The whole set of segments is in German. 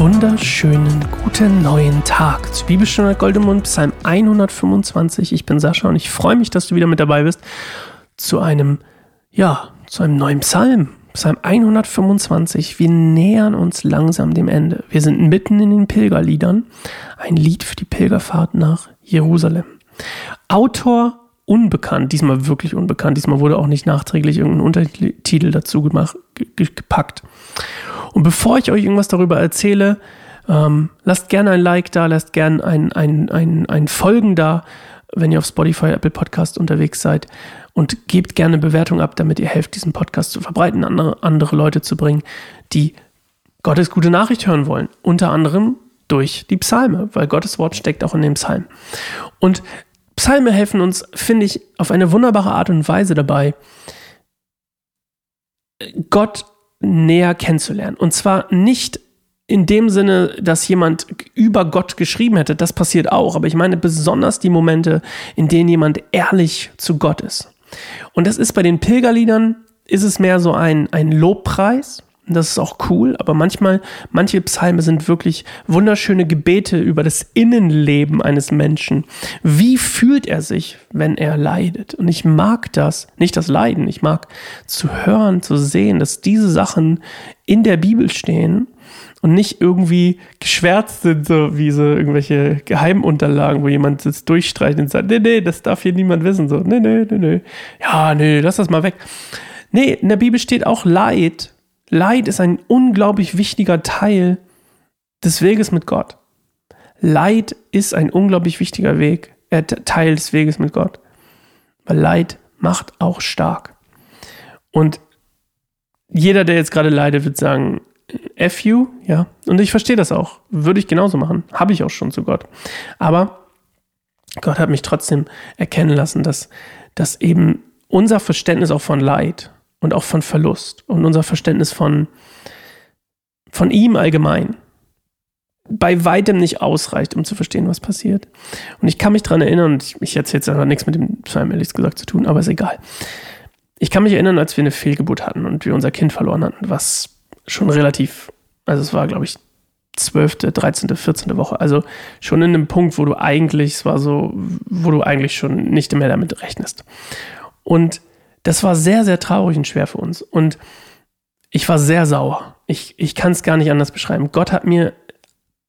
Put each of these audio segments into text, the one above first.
wunderschönen guten neuen Tag zu Bibelstunde Goldemund, Psalm 125. Ich bin Sascha und ich freue mich, dass du wieder mit dabei bist zu einem, ja, zu einem neuen Psalm. Psalm 125. Wir nähern uns langsam dem Ende. Wir sind mitten in den Pilgerliedern. Ein Lied für die Pilgerfahrt nach Jerusalem. Autor unbekannt, diesmal wirklich unbekannt. Diesmal wurde auch nicht nachträglich irgendein Untertitel dazu gemacht, gepackt. Und bevor ich euch irgendwas darüber erzähle, ähm, lasst gerne ein Like da, lasst gerne ein, ein, ein, ein Folgen da, wenn ihr auf Spotify, Apple Podcast unterwegs seid. Und gebt gerne Bewertung ab, damit ihr helft, diesen Podcast zu verbreiten, andere, andere Leute zu bringen, die Gottes gute Nachricht hören wollen. Unter anderem durch die Psalme, weil Gottes Wort steckt auch in den Psalmen. Und Psalme helfen uns, finde ich, auf eine wunderbare Art und Weise dabei, Gott näher kennenzulernen. Und zwar nicht in dem Sinne, dass jemand über Gott geschrieben hätte, das passiert auch, aber ich meine besonders die Momente, in denen jemand ehrlich zu Gott ist. Und das ist bei den Pilgerliedern, ist es mehr so ein, ein Lobpreis, das ist auch cool, aber manchmal, manche Psalme sind wirklich wunderschöne Gebete über das Innenleben eines Menschen. Wie fühlt er sich, wenn er leidet? Und ich mag das, nicht das Leiden, ich mag zu hören, zu sehen, dass diese Sachen in der Bibel stehen und nicht irgendwie geschwärzt sind, so wie so irgendwelche Geheimunterlagen, wo jemand das durchstreicht und sagt, nee, nee, das darf hier niemand wissen, so, nee, nee, nee, nee, ja, nee, lass das mal weg. Nee, in der Bibel steht auch Leid Leid ist ein unglaublich wichtiger Teil des Weges mit Gott. Leid ist ein unglaublich wichtiger Weg, äh, Teil des Weges mit Gott. Weil Leid macht auch stark. Und jeder, der jetzt gerade leidet, wird sagen, F you, ja. Und ich verstehe das auch. Würde ich genauso machen. Habe ich auch schon zu Gott. Aber Gott hat mich trotzdem erkennen lassen, dass, dass eben unser Verständnis auch von Leid und auch von Verlust und unser Verständnis von, von ihm allgemein bei weitem nicht ausreicht, um zu verstehen, was passiert. Und ich kann mich daran erinnern, und ich erzähle jetzt aber nichts mit dem Psalm ehrlich gesagt zu tun, aber ist egal. Ich kann mich erinnern, als wir eine Fehlgeburt hatten und wir unser Kind verloren hatten, was schon relativ, also es war, glaube ich, 12., 13., 14. Woche. Also schon in einem Punkt, wo du eigentlich, es war so, wo du eigentlich schon nicht mehr damit rechnest. Und das war sehr, sehr traurig und schwer für uns. Und ich war sehr sauer. Ich, ich kann es gar nicht anders beschreiben. Gott hat mir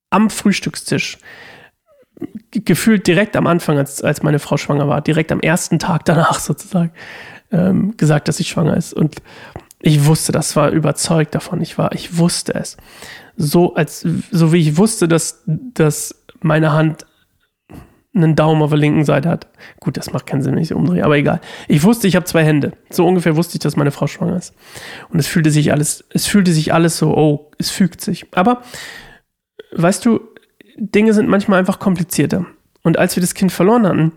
am Frühstückstisch gefühlt direkt am Anfang, als, als meine Frau schwanger war, direkt am ersten Tag danach sozusagen, ähm, gesagt, dass sie schwanger ist. Und ich wusste, das war überzeugt davon. Ich war, ich wusste es. So als, so wie ich wusste, dass, dass meine Hand einen Daumen auf der linken Seite hat. Gut, das macht keinen Sinn, wenn ich sie umdrehe, aber egal. Ich wusste, ich habe zwei Hände. So ungefähr wusste ich, dass meine Frau schwanger ist. Und es fühlte sich alles, es fühlte sich alles so, oh, es fügt sich. Aber, weißt du, Dinge sind manchmal einfach komplizierter. Und als wir das Kind verloren hatten,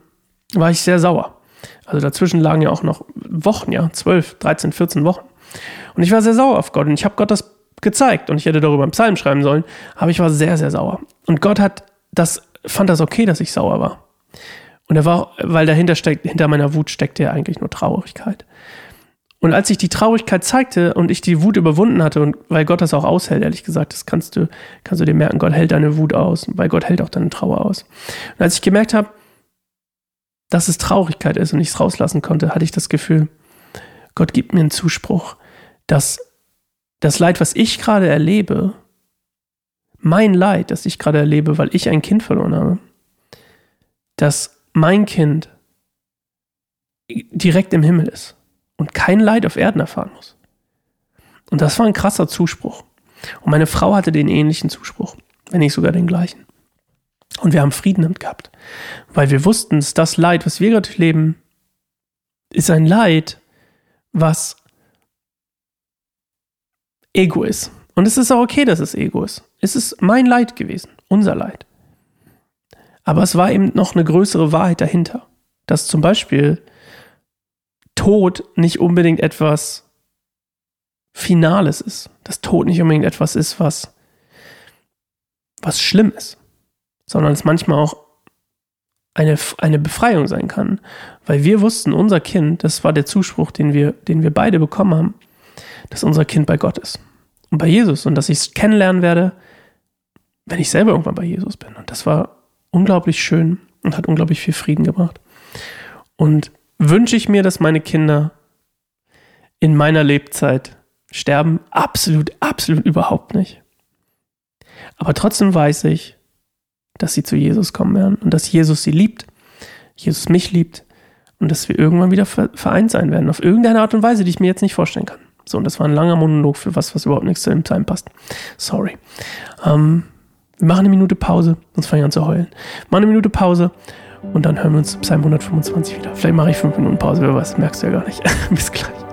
war ich sehr sauer. Also dazwischen lagen ja auch noch Wochen, ja, 12, 13, 14 Wochen. Und ich war sehr sauer auf Gott und ich habe Gott das gezeigt und ich hätte darüber einen Psalm schreiben sollen, aber ich war sehr, sehr sauer. Und Gott hat das fand das okay, dass ich sauer war. Und er war, weil dahinter steckt, hinter meiner Wut steckte ja eigentlich nur Traurigkeit. Und als ich die Traurigkeit zeigte und ich die Wut überwunden hatte, und weil Gott das auch aushält, ehrlich gesagt, das kannst du, kannst du dir merken, Gott hält deine Wut aus, weil Gott hält auch deine Trauer aus. Und als ich gemerkt habe, dass es Traurigkeit ist und ich es rauslassen konnte, hatte ich das Gefühl, Gott gibt mir einen Zuspruch, dass das Leid, was ich gerade erlebe, mein Leid, das ich gerade erlebe, weil ich ein Kind verloren habe, dass mein Kind direkt im Himmel ist und kein Leid auf Erden erfahren muss. Und das war ein krasser Zuspruch. Und meine Frau hatte den ähnlichen Zuspruch, wenn nicht sogar den gleichen. Und wir haben Frieden damit gehabt, weil wir wussten, dass das Leid, was wir gerade leben, ist ein Leid, was Ego ist. Und es ist auch okay, dass es Ego ist. Es ist mein Leid gewesen, unser Leid. Aber es war eben noch eine größere Wahrheit dahinter, dass zum Beispiel Tod nicht unbedingt etwas Finales ist, dass Tod nicht unbedingt etwas ist, was, was schlimm ist, sondern es manchmal auch eine, eine Befreiung sein kann. Weil wir wussten, unser Kind, das war der Zuspruch, den wir, den wir beide bekommen haben, dass unser Kind bei Gott ist und bei Jesus und dass ich es kennenlernen werde wenn ich selber irgendwann bei Jesus bin. Und das war unglaublich schön und hat unglaublich viel Frieden gebracht. Und wünsche ich mir, dass meine Kinder in meiner Lebzeit sterben? Absolut, absolut überhaupt nicht. Aber trotzdem weiß ich, dass sie zu Jesus kommen werden und dass Jesus sie liebt, Jesus mich liebt und dass wir irgendwann wieder vereint sein werden, auf irgendeine Art und Weise, die ich mir jetzt nicht vorstellen kann. So, und das war ein langer Monolog für was, was überhaupt nichts zu dem Time passt. Sorry. Ähm, wir machen eine Minute Pause, sonst fange ich an zu heulen. Machen eine Minute Pause und dann hören wir uns Psalm 125 wieder. Vielleicht mache ich fünf Minuten Pause, wer weiß, merkst du ja gar nicht. Bis gleich.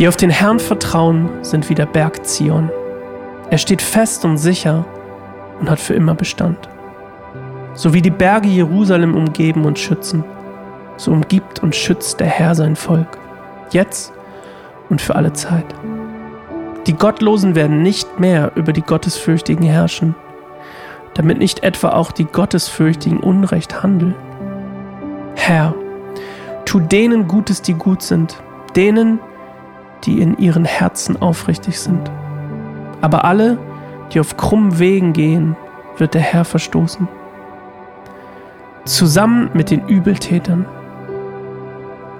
Die auf den Herrn vertrauen, sind wie der Berg Zion. Er steht fest und sicher und hat für immer Bestand. So wie die Berge Jerusalem umgeben und schützen, so umgibt und schützt der Herr sein Volk, jetzt und für alle Zeit. Die Gottlosen werden nicht mehr über die Gottesfürchtigen herrschen, damit nicht etwa auch die Gottesfürchtigen Unrecht handeln. Herr, tu denen Gutes, die gut sind, denen, die in ihren Herzen aufrichtig sind. Aber alle, die auf krummen Wegen gehen, wird der Herr verstoßen. Zusammen mit den Übeltätern.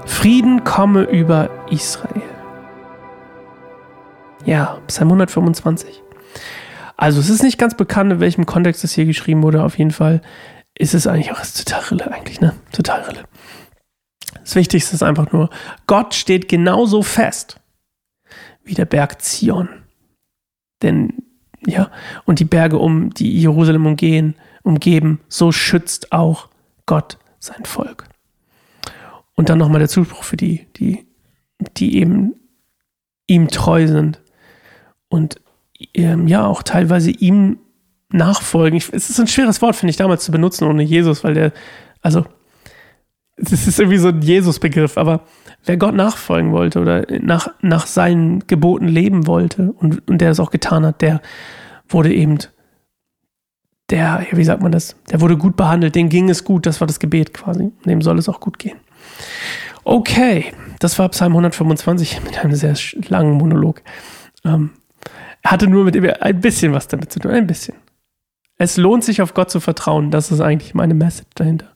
Frieden komme über Israel. Ja, Psalm 125. Also es ist nicht ganz bekannt, in welchem Kontext das hier geschrieben wurde. Auf jeden Fall ist es eigentlich auch total rille eigentlich, ne? Total rille. Das Wichtigste ist einfach nur, Gott steht genauso fest wie der Berg Zion. Denn, ja, und die Berge um die Jerusalem umgehen, umgeben, so schützt auch Gott sein Volk. Und dann nochmal der Zuspruch für die, die, die eben ihm treu sind und ähm, ja auch teilweise ihm nachfolgen. Ich, es ist ein schweres Wort, finde ich, damals zu benutzen ohne Jesus, weil der, also, es ist irgendwie so ein Jesus-Begriff, aber wer Gott nachfolgen wollte oder nach, nach seinen Geboten leben wollte und, und der es auch getan hat, der wurde eben, der, wie sagt man das, der wurde gut behandelt, dem ging es gut, das war das Gebet quasi, dem soll es auch gut gehen. Okay, das war Psalm 125 mit einem sehr langen Monolog. Ähm, hatte nur mit ein bisschen was damit zu tun, ein bisschen. Es lohnt sich auf Gott zu vertrauen, das ist eigentlich meine Message dahinter.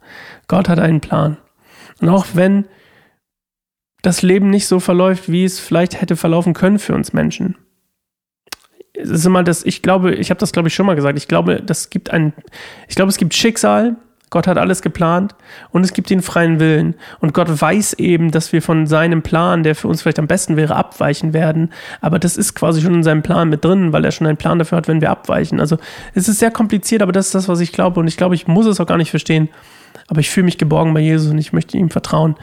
Gott hat einen Plan. Und auch wenn das Leben nicht so verläuft, wie es vielleicht hätte verlaufen können für uns Menschen. Es ist immer das, ich glaube, ich habe das glaube ich schon mal gesagt, ich glaube, das gibt ein, ich glaube, es gibt Schicksal, Gott hat alles geplant und es gibt den freien Willen. Und Gott weiß eben, dass wir von seinem Plan, der für uns vielleicht am besten wäre, abweichen werden. Aber das ist quasi schon in seinem Plan mit drin, weil er schon einen Plan dafür hat, wenn wir abweichen. Also es ist sehr kompliziert, aber das ist das, was ich glaube. Und ich glaube, ich muss es auch gar nicht verstehen. Aber ich fühle mich geborgen bei Jesus und ich möchte ihm vertrauen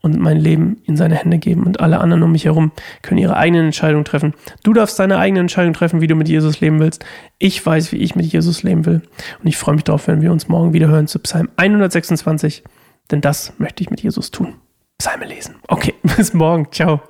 und mein Leben in seine Hände geben. Und alle anderen um mich herum können ihre eigenen Entscheidungen treffen. Du darfst deine eigene Entscheidung treffen, wie du mit Jesus leben willst. Ich weiß, wie ich mit Jesus leben will. Und ich freue mich darauf, wenn wir uns morgen wieder hören zu Psalm 126. Denn das möchte ich mit Jesus tun. Psalme lesen. Okay, bis morgen. Ciao.